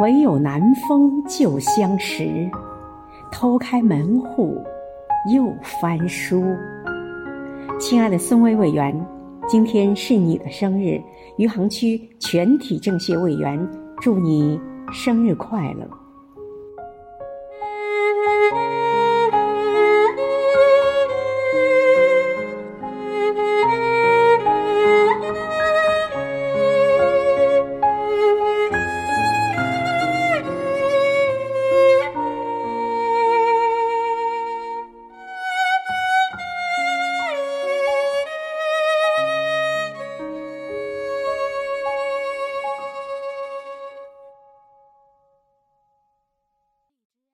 唯有南风旧相识，偷开门户又翻书。亲爱的孙威委员，今天是你的生日，余杭区全体政协委员，祝你生日快乐。